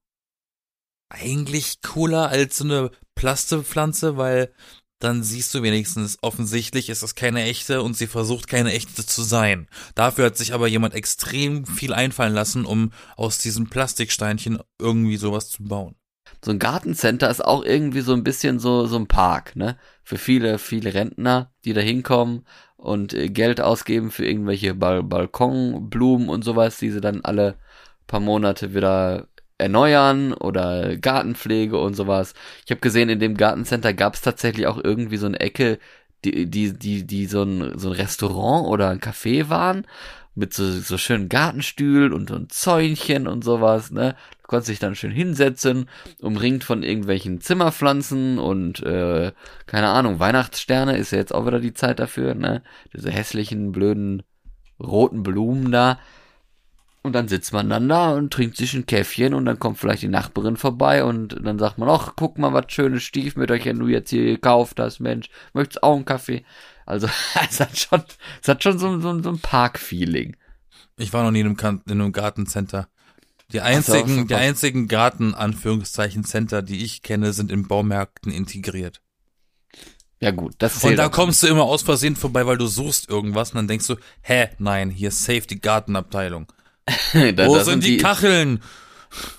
eigentlich cooler als so eine Plastepflanze, weil dann siehst du wenigstens, offensichtlich ist es keine echte und sie versucht keine echte zu sein. Dafür hat sich aber jemand extrem viel einfallen lassen, um aus diesen Plastiksteinchen irgendwie sowas zu bauen. So ein Gartencenter ist auch irgendwie so ein bisschen so so ein Park, ne? Für viele viele Rentner, die da hinkommen und äh, Geld ausgeben für irgendwelche Bal Balkonblumen und sowas, die sie dann alle paar Monate wieder erneuern oder Gartenpflege und sowas. Ich habe gesehen, in dem Gartencenter gab es tatsächlich auch irgendwie so eine Ecke, die die die die so ein so ein Restaurant oder ein Café waren mit so so schönen Gartenstühlen und so ein Zäunchen und sowas, ne? Du konntest dich dann schön hinsetzen, umringt von irgendwelchen Zimmerpflanzen und äh, keine Ahnung, Weihnachtssterne ist ja jetzt auch wieder die Zeit dafür, ne? Diese hässlichen blöden roten Blumen da. Und dann sitzt man dann da und trinkt sich ein Käffchen und dann kommt vielleicht die Nachbarin vorbei und dann sagt man, ach, guck mal, was schönes Stiefmütterchen du jetzt hier gekauft hast, Mensch, möchtest auch einen Kaffee? Also, es hat schon, es hat schon so, so, so ein Park-Feeling. Ich war noch nie in einem Gartencenter. Die einzigen, die einzigen Garten, Anführungszeichen, Center, die ich kenne, sind in Baumärkten integriert. Ja gut, das ist Und da kommst du immer aus Versehen vorbei, weil du suchst irgendwas und dann denkst du, hä, nein, hier ist safe die Gartenabteilung. da, Wo da sind die Kacheln?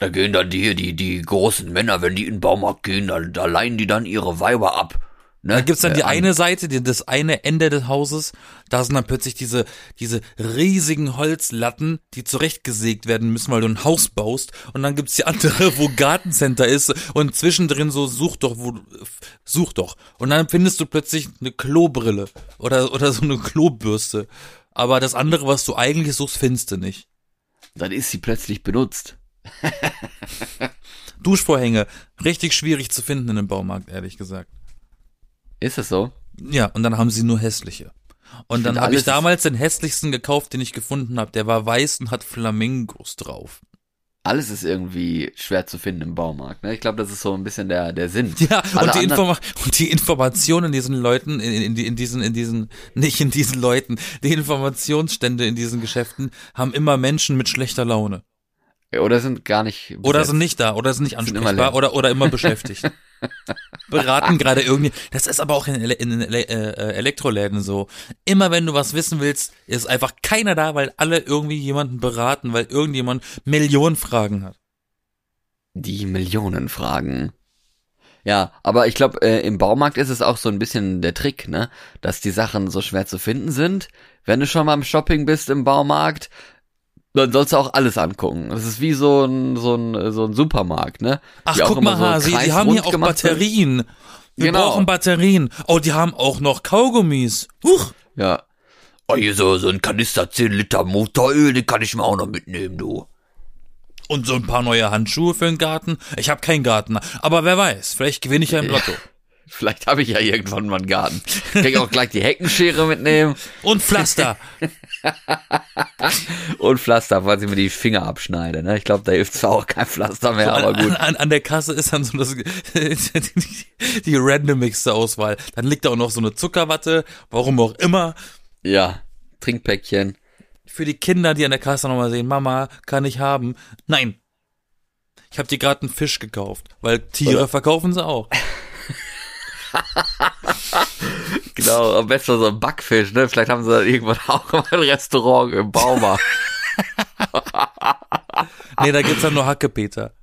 Da gehen dann die, die, die großen Männer, wenn die in den Baumarkt gehen, da, da leihen die dann ihre Weiber ab. Ne? Da gibt's dann die Äh, an- eine Seite, die, das eine Ende des Hauses, da sind dann plötzlich diese, diese riesigen Holzlatten, die zurechtgesägt werden müssen, weil du ein Haus baust. Und dann gibt's die andere, wo Gartencenter ist und zwischendrin so, such doch, wo, such doch. Und dann findest du plötzlich eine Klobrille oder, oder so eine Klobürste. Aber das andere, was du eigentlich suchst, findest du nicht. Dann ist sie plötzlich benutzt. Duschvorhänge, richtig schwierig zu finden in einem Baumarkt, ehrlich gesagt. Ist es so? Ja, und dann haben sie nur hässliche. Und Ich dann habe ich damals den hässlichsten gekauft, den ich gefunden habe. Der war weiß und hat Flamingos drauf. Alles ist irgendwie schwer zu finden im Baumarkt. Ne? Ich glaube, das ist so ein bisschen der, der Sinn. Ja, Alle und die, Informa und die Informationen in diesen Leuten, in, in, die- in diesen, in diesen, nicht in diesen Leuten, die Informationsstände in diesen Geschäften haben immer Menschen mit schlechter Laune. Oder sind gar nicht. Oder besetzt. sind nicht da, oder sind nicht Sind immer ansprechbar, oder, oder immer beschäftigt. Beraten gerade irgendwie. Das ist aber auch in, Ele in Ele äh, Elektroläden so. Immer wenn du was wissen willst, ist einfach keiner da, weil alle irgendwie jemanden beraten, weil irgendjemand Millionen Fragen hat. Die Millionenfragen. Ja, aber ich glaube, äh, im Baumarkt ist es auch so ein bisschen der Trick, ne? Dass die Sachen so schwer zu finden sind. Wenn du schon mal im Shopping bist im Baumarkt, dann sollst du auch alles angucken. Das ist wie so ein, so ein, so ein Supermarkt, ne? Ach, guck mal, so Hasi, die haben hier auch gemacht sind. Batterien. Wir Genau. brauchen Batterien. Oh, die haben auch noch Kaugummis. Huch. Ja. Oh, hier so, so ein Kanister 10 Liter Motoröl, den kann ich mir auch noch mitnehmen, du. Und so ein paar neue Handschuhe für den Garten. Ich habe keinen Garten, aber wer weiß, vielleicht gewinne ich ja im Lotto. Vielleicht habe ich ja irgendwann mal einen Garten. Kann ich auch gleich die Heckenschere mitnehmen Und Pflaster. und Pflaster, falls ich mir die Finger abschneide. Ne? Ich glaube, da hilft zwar auch kein Pflaster mehr, aber an, gut. An, an der Kasse ist dann so das, die, die randomigste Auswahl. Dann liegt da auch noch so eine Zuckerwatte, warum auch immer. Ja, Trinkpäckchen. Für die Kinder, die an der Kasse nochmal sehen, Mama, kann ich haben. Nein. Ich habe dir gerade einen Fisch gekauft, weil Tiere verkaufen sie auch. Genau, am besten so ein Backfisch, ne? Vielleicht haben sie dann irgendwann auch mal ein Restaurant im Baumarkt. Nee, da gibt's dann nur Hackepeter.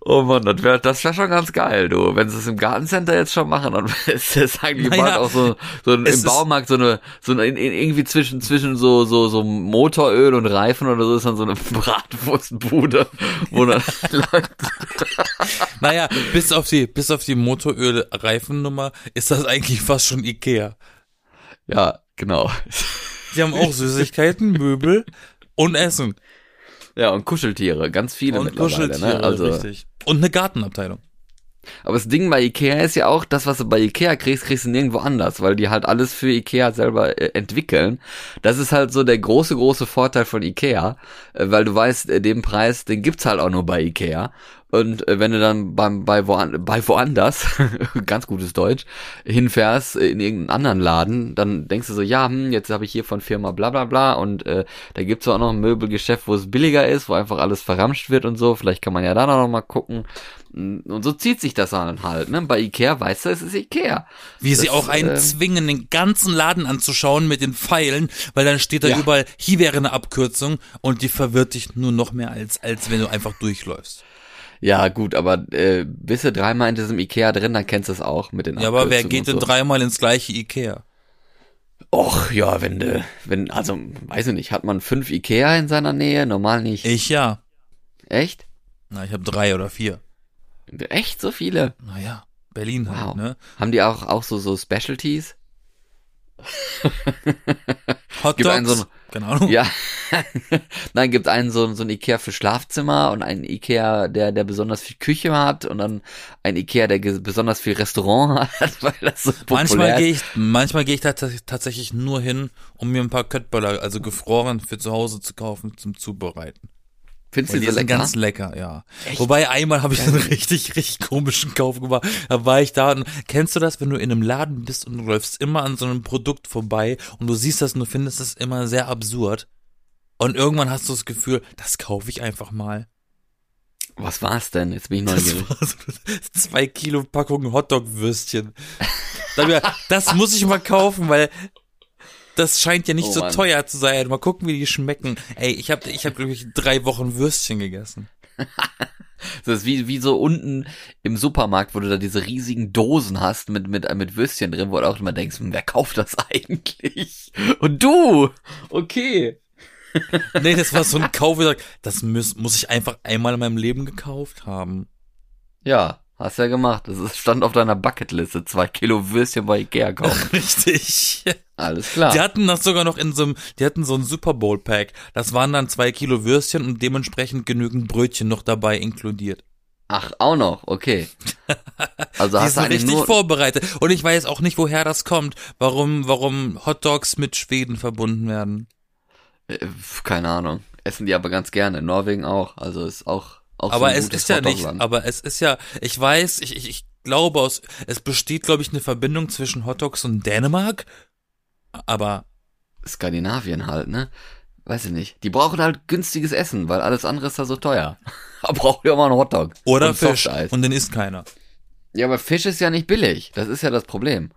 Oh Mann, das wäre das wär schon ganz geil, du. Wenn sie es im Gartencenter jetzt schon machen, dann ist das eigentlich Naja, bald auch so, so ein, im Baumarkt so eine, so eine, in, in, irgendwie zwischen, zwischen so, so, so Motoröl und Reifen oder so ist dann so eine Bratwurstbude, wo dann Leute, Naja, bis auf die, bis auf die Motoröl-Reifennummer ist das eigentlich fast schon Ikea. ja, genau. Die haben auch Süßigkeiten, Möbel und Essen. Ja, und Kuscheltiere, ganz viele Und mittlerweile, Kuscheltiere, ne? Also, richtig. Und eine Gartenabteilung. aber das Ding bei Ikea ist ja auch, das, was du bei Ikea kriegst, kriegst du nirgendwo anders, weil die halt alles für Ikea selber äh, entwickeln. Das ist halt so der große, große Vorteil von Ikea, äh, weil du weißt, äh, den Preis, den gibt's halt auch nur bei Ikea. Und äh, wenn du dann beim, bei, woan, bei woanders, ganz gutes Deutsch, hinfährst äh, in irgendeinen anderen Laden, dann denkst du so, ja, hm, jetzt habe ich hier von Firma bla bla bla und äh, da gibt's auch noch ein Möbelgeschäft, wo es billiger ist, wo einfach alles verramscht wird und so. Vielleicht kann man ja da noch mal gucken. Und so zieht sich das dann halt, ne? Bei Ikea weißt du, es ist Ikea. Wie sie Das, auch einen ähm, zwingen, den ganzen Laden anzuschauen mit den Pfeilen, weil dann steht da Ja. überall, hier wäre eine Abkürzung und die verwirrt dich nur noch mehr als, als wenn du einfach durchläufst. Ja, gut, aber äh, bist du dreimal in diesem Ikea drin, dann kennst du es auch mit den Ja, aber wer geht denn so. dreimal ins gleiche Ikea? Och, ja, wenn du, wenn, also, weiß ich nicht, hat man fünf Ikea in seiner Nähe? Normal nicht. Ich ja. Echt? Na, ich habe drei oder vier. Echt so viele? Naja, Berlin halt, Wow. ne? Haben die auch, auch so, so Specialties? Hot Gibt einen Dogs? Keine Ahnung. Ja. Nein, gibt einen so, so ein Ikea für Schlafzimmer und einen Ikea, der, der besonders viel Küche hat und dann ein Ikea, der besonders viel Restaurant hat, weil das so populär Manchmal gehe ich, manchmal gehe ich tatsächlich nur hin, um mir ein paar Köttböller, also gefroren für zu Hause zu kaufen zum Zubereiten. Findest du die so lecker? ganz lecker, ja. Wobei einmal habe ich einen richtig, richtig komischen Kauf gemacht. Da war ich da und kennst du das, wenn du in einem Laden bist und du läufst immer an so einem Produkt vorbei und du siehst das und du findest es immer sehr absurd. Und irgendwann hast du das Gefühl, das kaufe ich einfach mal. Was war's denn? Jetzt bin ich Das neugierig. war so zwei Kilo Packung Hotdog-Würstchen. Das muss ich mal kaufen, weil das scheint ja nicht Oh so Mann. teuer zu sein. Mal gucken, wie die schmecken. Ey, ich habe ich hab, glaub ich, drei Wochen Würstchen gegessen. Das ist wie, wie so unten im Supermarkt, wo du da diese riesigen Dosen hast mit, mit, mit Würstchen drin, wo du auch immer denkst, hm, wer kauft das eigentlich? Und du! Okay. Nee, das war so ein Kauf, ich sag, das muss, muss ich einfach einmal in meinem Leben gekauft haben. Ja, hast ja gemacht. Das ist, stand auf deiner Bucketliste. Zwei Kilo Würstchen bei Ikea kaufen. Richtig. Alles klar. Die hatten das sogar noch in so einem, die hatten so ein Super Bowl Pack. Das waren dann zwei Kilo Würstchen und dementsprechend genügend Brötchen noch dabei inkludiert. Ach, auch noch, okay. Also Die hast du so richtig nur, vorbereitet. Und ich weiß auch nicht, woher das kommt. Warum, warum Hotdogs mit Schweden verbunden werden. äh, keine Ahnung. Essen die aber ganz gerne. In Norwegen auch. Also ist auch, auch so Aber ein es ist ja nicht, aber es ist ja, ich weiß, ich, ich, ich glaube aus, es besteht, glaube ich, eine Verbindung zwischen Hotdogs und Dänemark. Aber Skandinavien halt, ne? Weiß ich nicht. Die brauchen halt günstiges Essen, weil alles andere ist da so teuer. Da braucht ihr auch mal einen Hotdog. oder und Fisch. Softeis. Und den isst keiner. Ja, aber Fisch ist ja nicht billig. Das ist ja das Problem.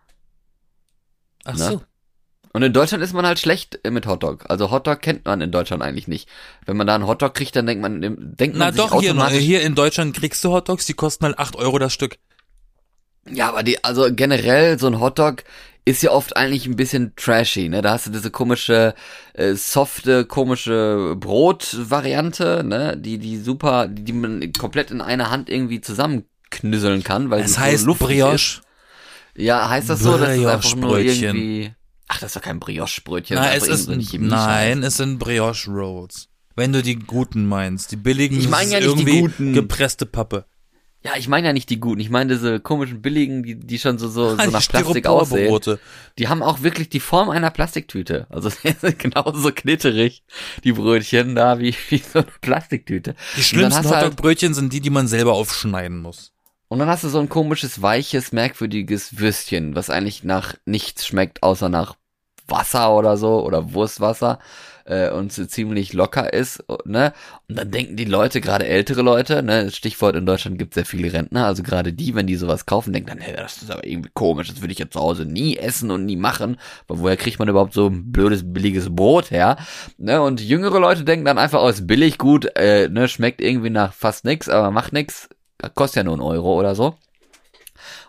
Ach Ne? so. Und in Deutschland ist man halt schlecht mit Hotdog. Also Hotdog kennt man in Deutschland eigentlich nicht. Wenn man da einen Hotdog kriegt, dann denkt man, denkt Na man sich doch, hier, automatisch. hier in Deutschland kriegst du Hotdogs, die kosten halt 8 Euro das Stück. Ja, aber die, also generell so ein Hotdog ist ja oft eigentlich ein bisschen trashy, ne? Da hast du diese komische, äh, softe, komische Brotvariante, ne? Die, die super, die, die man komplett in einer Hand irgendwie zusammenknüsseln kann, weil Es sie heißt so Brioche. Ist. Ja, heißt das so, dass es einfach nur irgendwie. Ach, das ist doch kein Brioche-Brötchen. Das es ist, eine nein, es sind Brioche Rolls. Wenn du die guten meinst, die billigen, Ich mein ja nicht die irgendwie guten. gepresste Pappe. Ja, ich meine ja nicht die guten. Ich meine diese komischen billigen, die, die schon so, so, so nach Plastik aussehen. Die haben auch wirklich die Form einer Plastiktüte. Also sind genauso knitterig, die Brötchen da, wie, wie so eine Plastiktüte. Die schlimmsten halt, Hotdog-Brötchen sind die, die man selber aufschneiden muss. und dann hast du so ein komisches, weiches, merkwürdiges Würstchen, was eigentlich nach nichts schmeckt, außer nach Wasser oder so, oder Wurstwasser, äh, und ziemlich locker ist, ne? Und dann denken die Leute, gerade ältere Leute, ne, Stichwort in Deutschland gibt sehr viele Rentner, also gerade die, wenn die sowas kaufen, denken dann, hey, das ist aber irgendwie komisch, das würde ich jetzt zu Hause nie essen und nie machen, weil woher kriegt man überhaupt so ein blödes, billiges Brot her, ne? Und jüngere Leute denken dann einfach, oh, ist billig, gut, äh, ne, schmeckt irgendwie nach fast nix, aber macht nix, kostet ja nur einen Euro oder so.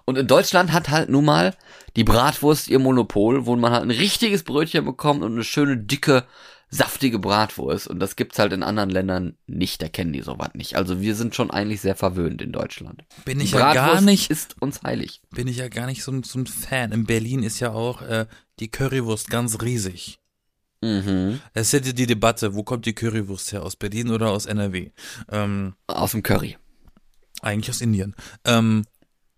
Und in Deutschland hat halt nun mal die Bratwurst ihr Monopol, wo man halt ein richtiges Brötchen bekommt und eine schöne, dicke, saftige Bratwurst. Und das gibt's halt in anderen Ländern nicht, da kennen die sowas nicht. Also wir sind schon eigentlich sehr verwöhnt in Deutschland. Bin ich ja gar nicht, ist uns heilig. bin ich ja gar nicht so, ein- so ein Fan. In Berlin ist ja auch äh, die Currywurst ganz riesig. Mhm. Es ist ja die, die Debatte, wo kommt die Currywurst her? Aus Berlin oder aus NRW? Ähm, Aus dem Curry. eigentlich aus Indien. Ähm,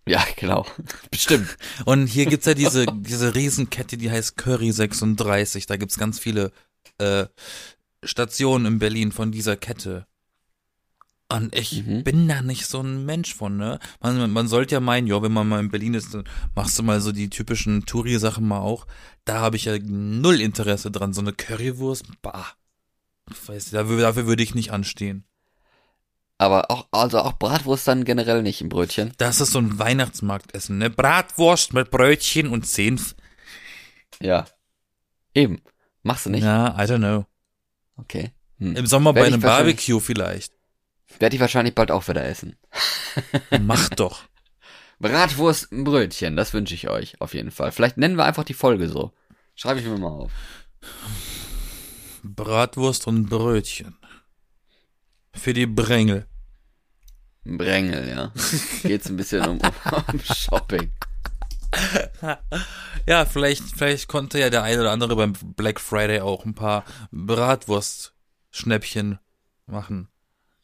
Ja, genau. Bestimmt. Und hier gibt's ja diese, diese Riesenkette, die heißt Curry 36. Da gibt's ganz viele äh, Stationen in Berlin von dieser Kette. Und ich Mhm. bin da nicht so ein Mensch von, ne? Man, man sollte ja meinen, ja, wenn man mal in Berlin ist, dann machst du mal so die typischen Touri-Sachen mal auch. Da habe ich ja null Interesse dran. So eine Currywurst, bah. Ich weiß, dafür, dafür würde ich nicht anstehen. Aber auch, also auch Bratwurst dann generell nicht im Brötchen. Das ist so ein Weihnachtsmarktessen, ne? Bratwurst mit Brötchen und Senf. Ja. Eben. Machst du nicht? Ja, I don't know. Okay. Hm. Im Sommer bei Werd ich einem Barbecue vielleicht. Werde ich wahrscheinlich bald auch wieder essen. Mach doch. Bratwurst im Brötchen, das wünsche ich euch auf jeden Fall. Vielleicht nennen wir einfach die Folge so. Schreibe ich mir mal auf. Bratwurst und Brötchen. Für die Brängel. Brängel, ja. Geht's ein bisschen um, um Shopping. Ja, vielleicht, vielleicht konnte ja der eine oder andere beim Black Friday auch ein paar Bratwurst-Schnäppchen machen.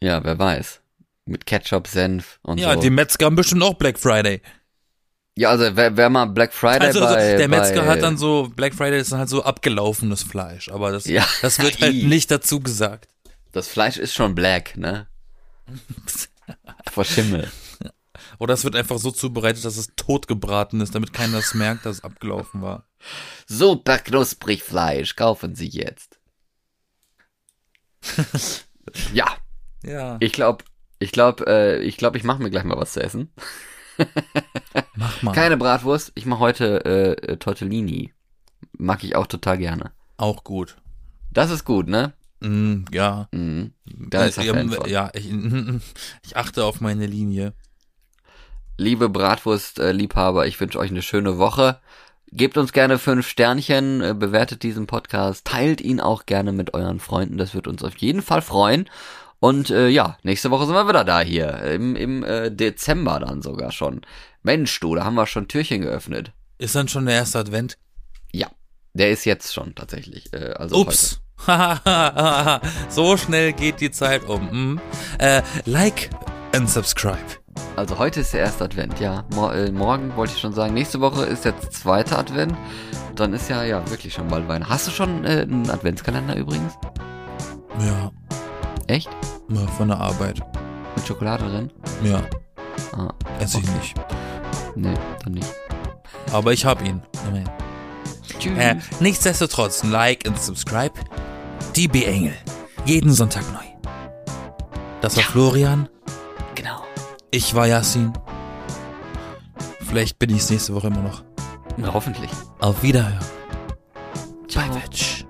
Ja, wer weiß. Mit Ketchup, Senf und Ja, so. die Metzger haben bestimmt auch Black Friday. ja, also wer, wer mal Black Friday Also so, bei, der Metzger bei, hat dann so, Black Friday ist dann halt so abgelaufenes Fleisch, aber das, Ja. das wird halt nicht dazu gesagt. Das Fleisch ist schon black, ne? Vor Schimmel. Oder es wird einfach so zubereitet, dass es totgebraten ist, damit keiner es merkt, dass es abgelaufen war. Super knusprig Fleisch, kaufen Sie jetzt. ja, Ja. ich glaube, ich glaube, äh, ich glaube, ich mache mir gleich mal was zu essen. Mach mal. Keine Bratwurst, ich mache heute äh, äh, Tortellini. Mag ich auch total gerne. Auch gut. Das ist gut, ne? Mm, ja. Mhm. Da ist er von. ja, ich, ich achte auf meine Linie. Liebe Bratwurst-Liebhaber, ich wünsche euch eine schöne Woche. Gebt uns gerne fünf Sternchen, äh, bewertet diesen Podcast, teilt ihn auch gerne mit euren Freunden, das wird uns auf jeden Fall freuen. Und äh, ja, nächste Woche sind wir wieder da hier, im, im äh, Dezember dann sogar schon. Mensch, du, da haben wir schon Türchen geöffnet. Ist dann schon der erste Advent? Ja, der ist jetzt schon tatsächlich. Äh, also Ups. so schnell geht die Zeit um. Hm. Äh, like and subscribe. Also heute ist der erste Advent, ja. Mor äh, morgen wollte ich schon sagen. Nächste Woche ist der zweite Advent. Dann ist ja, ja, wirklich schon bald Weihnachten. Hast du schon äh, einen Adventskalender übrigens? Ja, Echt? mal von der Arbeit. Mit Schokolade drin? Ja, Ah, esse ich nicht. nee, dann nicht. Aber ich hab ihn. Immerhin. Tschüss. Äh, nichtsdestotrotz, like und subscribe. DB Engel. Jeden Sonntag neu. Das war Ja. Florian. genau. Ich war Yassin. Vielleicht bin ich es nächste Woche immer noch. Na, hoffentlich. Auf Wiederhören. Ciao. Bye, Bitch.